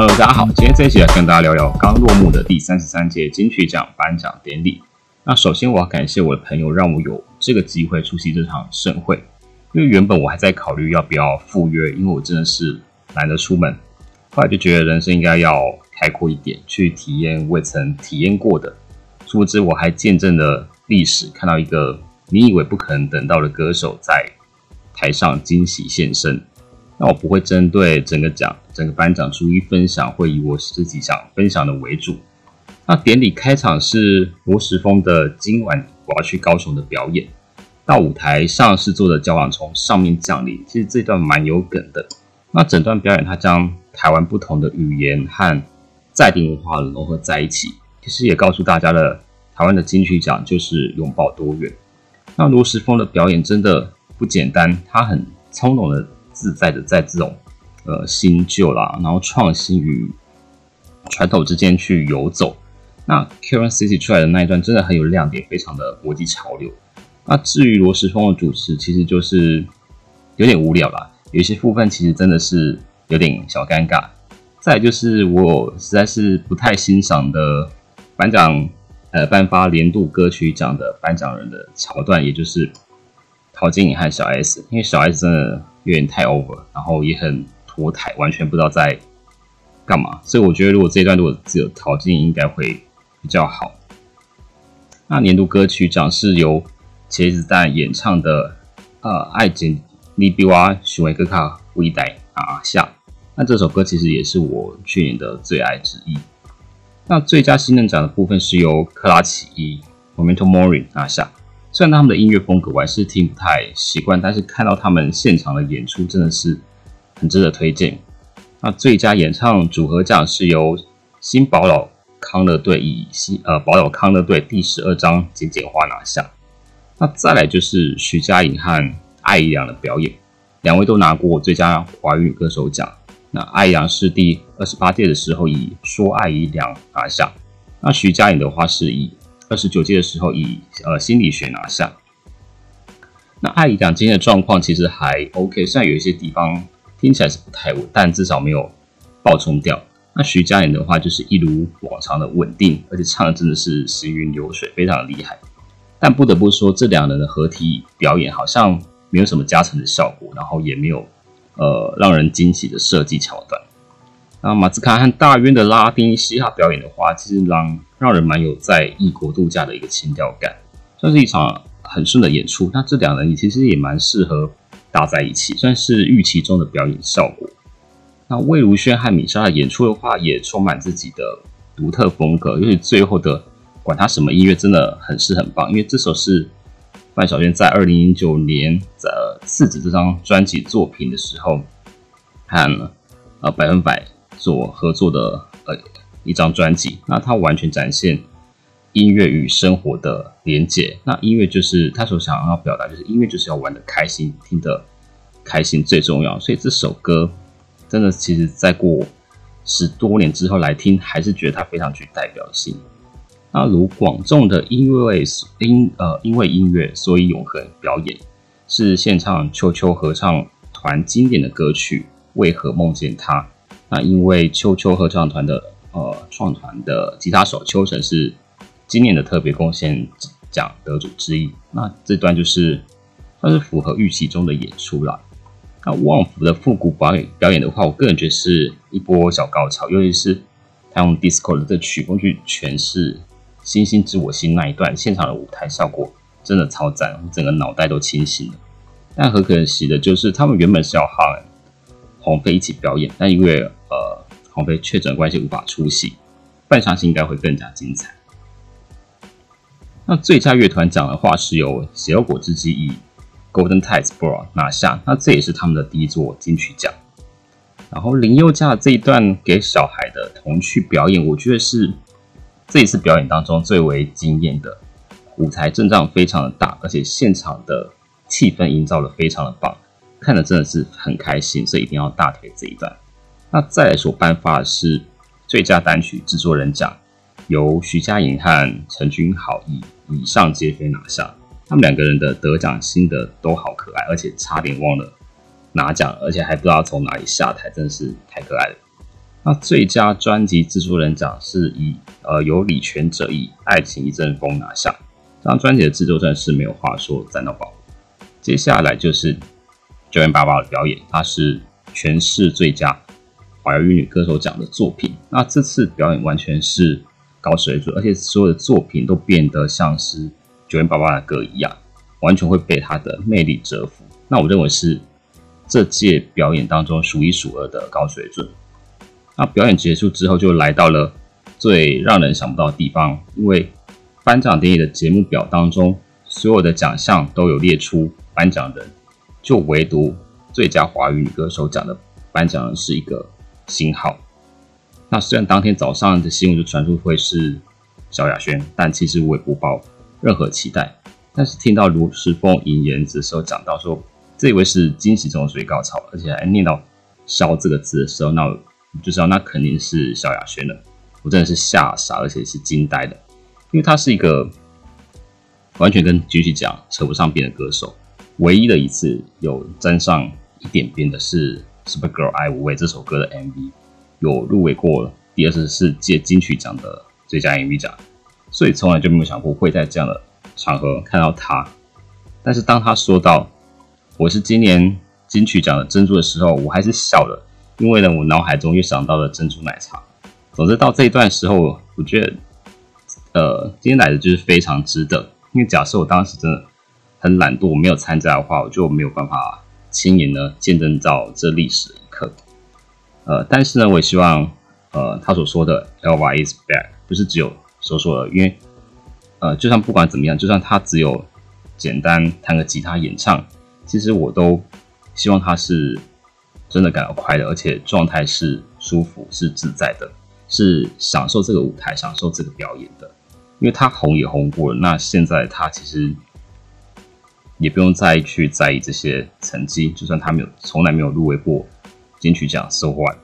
Hello，大家好，今天这一期来跟大家聊聊刚落幕的第三十三届金曲奖颁奖典礼。那首先我要感谢我的朋友，让我有这个机会出席这场盛会。因为原本我还在考虑要不要赴约，因为我真的是懒得出门。后来就觉得人生应该要开阔一点，去体验未曾体验过的。殊不知我还见证了历史，看到一个你以为不可能等到的歌手在台上惊喜现身。那我不会针对整个奖、整个颁奖逐一分享，会以我自己想分享的为主。那典礼开场是罗时丰的《今晚我要去高雄》的表演。到舞台上是坐着交往从上面降临，其实这段蛮有梗的。那整段表演，它将台湾不同的语言和在地文化融合在一起，其实也告诉大家了，台湾的金曲奖就是拥抱多元。那罗时丰的表演真的不简单，他很从容的、自在的在这种呃新旧啦，然后创新与传统之间去游走。那 Karen City 出来的那一段真的很有亮点，非常的国际潮流。那至于罗时丰的主持，其实就是有点无聊啦，有一些部分其实真的是有点小尴尬。再就是我实在是不太欣赏的颁奖呃颁发年度歌曲奖的颁奖人的桥段，也就是陶晶莹和小 S，因为小 S 真的有点太 over，然后也很拖台，完全不知道在干嘛。所以我觉得如果这一段如果只有陶晶，应该会比较好。那年度歌曲奖是由茄子蛋演唱的呃《爱情利比瓦许维格卡微代啊下》，那这首歌其实也是我去年的最爱之一。那最佳新人奖的部分是由克拉奇伊 Momento Mori 拿下。虽然他们的音乐风格我还是听不太习惯，但是看到他们现场的演出真的是很值得推荐。那最佳演唱组合奖是由新宝岛康乐队以新呃宝岛康乐队第十二章简简花拿下。那再来就是徐佳莹和艾怡良的表演，两位都拿过最佳华语歌手奖。那艾怡良是第二十八届的时候以《说爱怡良》拿下，那徐佳莹的话是以二十九届的时候以呃《心理学》拿下。那艾怡良今天的状况其实还 OK，虽然有一些地方听起来是不太稳，但至少没有爆冲掉。那徐佳莹的话就是一如往常的稳定，而且唱的真的是行云流水，非常的厉害。但不得不说，这两人的合体表演好像没有什么加成的效果，然后也没有呃让人惊喜的设计桥段。那马兹卡和大渊的拉丁嘻哈表演的话，其实让让人蛮有在异国度假的一个情调感，算是一场很顺的演出。那这两人其实也蛮适合搭在一起，算是预期中的表演效果。那魏如萱和米莎的演出的话，也充满自己的独特风格，尤其最后的。管他什么音乐，真的很是很棒。因为这首是范晓萱在二零零九年在《四子》这张专辑作品的时候，和呃百分百所合作的呃一张专辑。那他完全展现音乐与生活的连结。那音乐就是他所想要表达，就是音乐就是要玩的开心，听得开心最重要。所以这首歌真的，其实在过十多年之后来听，还是觉得它非常具代表性。那如广众的因为音呃因为音乐所以永恒表演，是现唱秋秋合唱团经典的歌曲《为何梦见他》。那因为秋秋合唱团的呃创团的吉他手秋成是今年的特别贡献奖得主之一。那这段就是算是符合预期中的演出了。那旺福的复古表演表演的话，我个人觉得是一波小高潮，尤其是他用 disco 的这曲风去诠释。星星知我心那一段现场的舞台效果真的超赞，我整个脑袋都清醒了。但很可惜的就是，他们原本是要和黄飞一起表演，但因为呃黄飞确诊关系无法出席，半场戏应该会更加精彩。那最佳乐团奖的话是由邪恶果汁机以 Golden Tides Bra 拿下，那这也是他们的第一座金曲奖。然后林宥嘉这一段给小孩的童趣表演，我觉得是。这一次表演当中最为惊艳的舞台阵仗非常的大，而且现场的气氛营造的非常的棒，看的真的是很开心，所以一定要大推这一段。那再来所颁发的是最佳单曲制作人奖，由徐佳莹和陈君豪以以上皆非拿下。他们两个人的得奖心得都好可爱，而且差点忘了拿奖，而且还不知道从哪里下台，真的是太可爱了。那最佳专辑制作人奖是以呃由李全哲以《爱情一阵风》拿下，这张专辑的制作真是没有话说，赞到爆。接下来就是九零八八的表演，它是诠释最佳华语女歌手奖的作品。那这次表演完全是高水准，而且所有的作品都变得像是九零八八的歌一样，完全会被她的魅力折服。那我认为是这届表演当中数一数二的高水准。那表演结束之后，就来到了最让人想不到的地方，因为颁奖典礼的节目表当中，所有的奖项都有列出颁奖人，就唯独最佳华语女歌手奖的颁奖人是一个星号。那虽然当天早上的新闻就传出会是萧亚轩，但其实我也不抱任何期待。但是听到卢时峰引言的时候讲到说，这位是惊喜中的最高潮，而且还念到“萧”这个字的时候，那我。就知道那肯定是萧亚轩了，我真的是吓傻，而且是惊呆的，因为他是一个完全跟继续讲扯不上边的歌手。唯一的一次有沾上一点边的是《Super Girl I 无畏》这首歌的 MV，有入围过第二十四届金曲奖的最佳 MV 奖，所以从来就没有想过会在这样的场合看到他。但是当他说到我是今年金曲奖的珍珠的时候，我还是笑了。因为呢，我脑海中又想到了珍珠奶茶。总之到这一段时候，我觉得，呃，今天来的就是非常值得。因为假设我当时真的很懒惰，我没有参加的话，我就没有办法亲眼呢见证到这历史。呃，但是呢，我也希望，呃，他所说的 “Elva is back” 不是只有说说的，因为，呃，就算不管怎么样，就算他只有简单弹个吉他演唱，其实我都希望他是。真的感到快乐，而且状态是舒服、是自在的，是享受这个舞台、享受这个表演的。因为他红也红过了，那现在他其实也不用再去在意这些成绩，就算他没有从来没有入围过金曲奖，so what，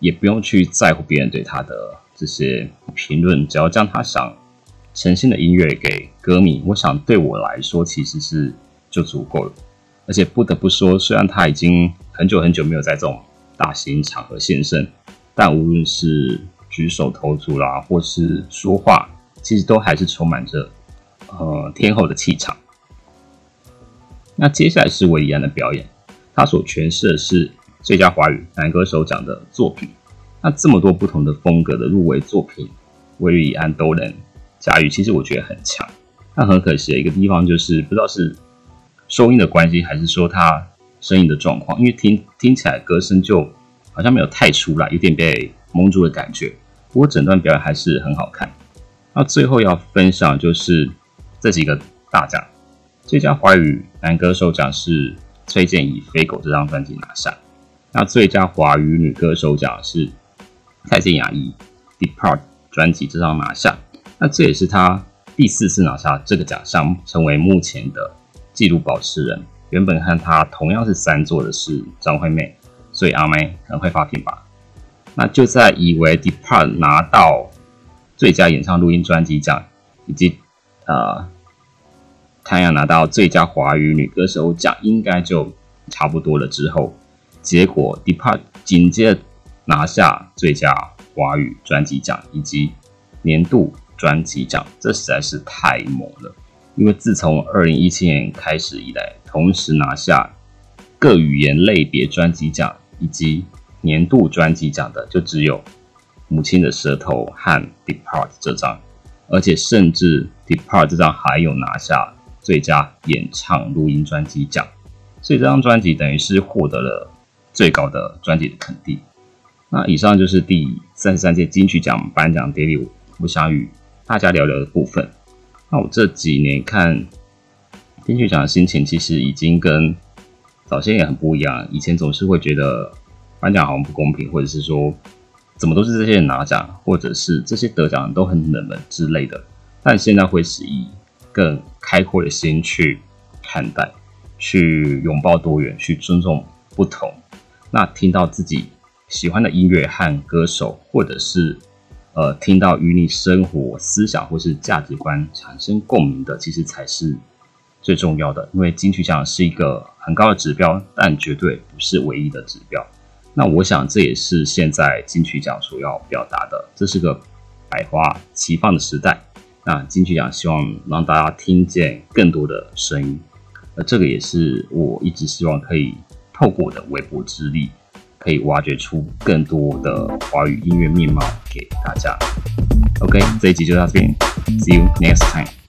也不用去在乎别人对他的这些评论，只要将他想呈现的音乐给歌迷，我想对我来说其实是就足够了。而且不得不说，虽然他已经很久很久没有在这种大型场合现身，但无论是举手投足啦，或是说话，其实都还是充满着呃天后的气场。那接下来是韦礼安的表演，他所诠释的是最佳华语男歌手奖的作品。那这么多不同的风格的入围作品，韦礼安都能驾驭，其实我觉得很强。但很可惜的一个地方就是，不知道是。收音的关系，还是说他声音的状况？因为听听起来歌声就好像没有太出来，有点被蒙住的感觉。不过整段表演还是很好看。那最后要分享就是这几个大奖：最佳华语男歌手奖是崔健以《飞狗》这张专辑拿下。那最佳华语女歌手奖是蔡健雅以《Depart》专辑这张拿下。那这也是她第四次拿下这个奖项，成为目前的。纪录保持人原本和她同样是三座的是张惠妹，所以阿妹可能会发品吧。那就在以为 Depart 拿到最佳演唱录音专辑奖，以及呃，她要拿到最佳华语女歌手奖，应该就差不多了之后，结果 Depart 紧接着拿下最佳华语专辑奖以及年度专辑奖，这实在是太猛了。因为自从二零一七年开始以来，同时拿下各语言类别专辑奖以及年度专辑奖的，就只有《母亲的舌头》和《Depart》这张，而且甚至《Depart》这张还有拿下最佳演唱录音专辑奖，所以这张专辑等于是获得了最高的专辑的肯定。那以上就是第三十三届金曲奖颁奖典礼，我想与大家聊聊的部分。那我这几年看金曲奖的心情，其实已经跟早先也很不一样。以前总是会觉得颁奖好像不公平，或者是说怎么都是这些人拿奖，或者是这些得奖都很冷门之类的。但现在会是以更开阔的心去看待，去拥抱多元，去尊重不同。那听到自己喜欢的音乐和歌手，或者是。呃，听到与你生活、思想或是价值观产生共鸣的，其实才是最重要的。因为金曲奖是一个很高的指标，但绝对不是唯一的指标。那我想这也是现在金曲奖所要表达的，这是个百花齐放的时代。那金曲奖希望让大家听见更多的声音，那这个也是我一直希望可以透过我的微薄之力，可以挖掘出更多的华语音乐面貌给大家。OK，这一集就到这边，See you next time。